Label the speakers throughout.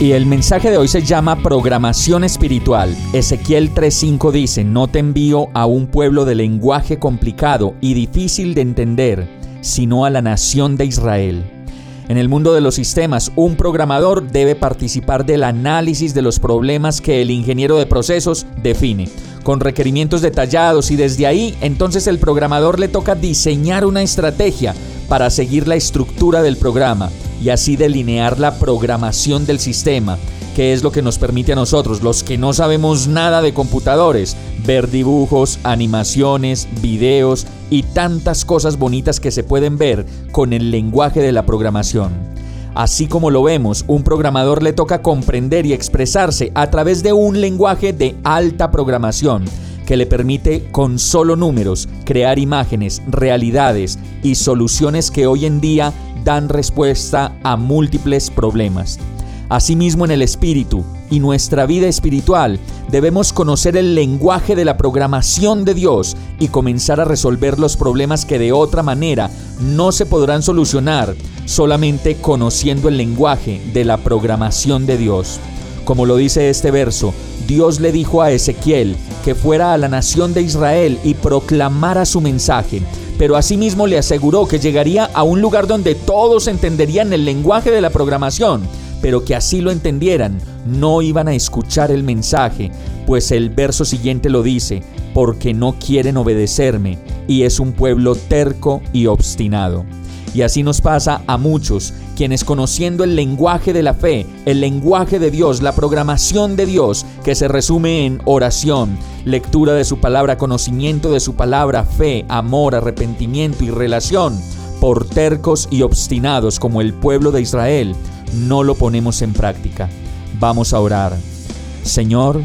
Speaker 1: Y el mensaje de hoy se llama programación espiritual. Ezequiel 3:5 dice, no te envío a un pueblo de lenguaje complicado y difícil de entender sino a la nación de Israel. En el mundo de los sistemas, un programador debe participar del análisis de los problemas que el ingeniero de procesos define, con requerimientos detallados y desde ahí entonces el programador le toca diseñar una estrategia para seguir la estructura del programa y así delinear la programación del sistema, que es lo que nos permite a nosotros, los que no sabemos nada de computadores, ver dibujos, animaciones, videos y tantas cosas bonitas que se pueden ver con el lenguaje de la programación. Así como lo vemos, un programador le toca comprender y expresarse a través de un lenguaje de alta programación que le permite con solo números crear imágenes, realidades y soluciones que hoy en día dan respuesta a múltiples problemas. Asimismo en el espíritu y nuestra vida espiritual debemos conocer el lenguaje de la programación de Dios y comenzar a resolver los problemas que de otra manera no se podrán solucionar solamente conociendo el lenguaje de la programación de Dios. Como lo dice este verso, Dios le dijo a Ezequiel que fuera a la nación de Israel y proclamara su mensaje, pero asimismo le aseguró que llegaría a un lugar donde todos entenderían el lenguaje de la programación pero que así lo entendieran, no iban a escuchar el mensaje, pues el verso siguiente lo dice, porque no quieren obedecerme, y es un pueblo terco y obstinado. Y así nos pasa a muchos, quienes conociendo el lenguaje de la fe, el lenguaje de Dios, la programación de Dios, que se resume en oración, lectura de su palabra, conocimiento de su palabra, fe, amor, arrepentimiento y relación, por tercos y obstinados como el pueblo de Israel, no lo ponemos en práctica. Vamos a orar. Señor,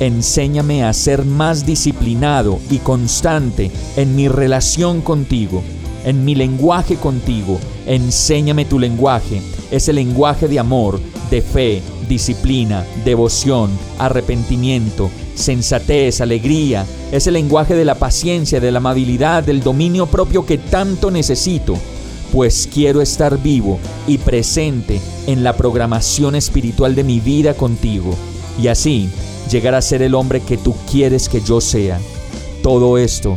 Speaker 1: enséñame a ser más disciplinado y constante en mi relación contigo, en mi lenguaje contigo. Enséñame tu lenguaje, ese lenguaje de amor, de fe, disciplina, devoción, arrepentimiento, sensatez, alegría, ese lenguaje de la paciencia, de la amabilidad, del dominio propio que tanto necesito pues quiero estar vivo y presente en la programación espiritual de mi vida contigo, y así llegar a ser el hombre que tú quieres que yo sea. Todo esto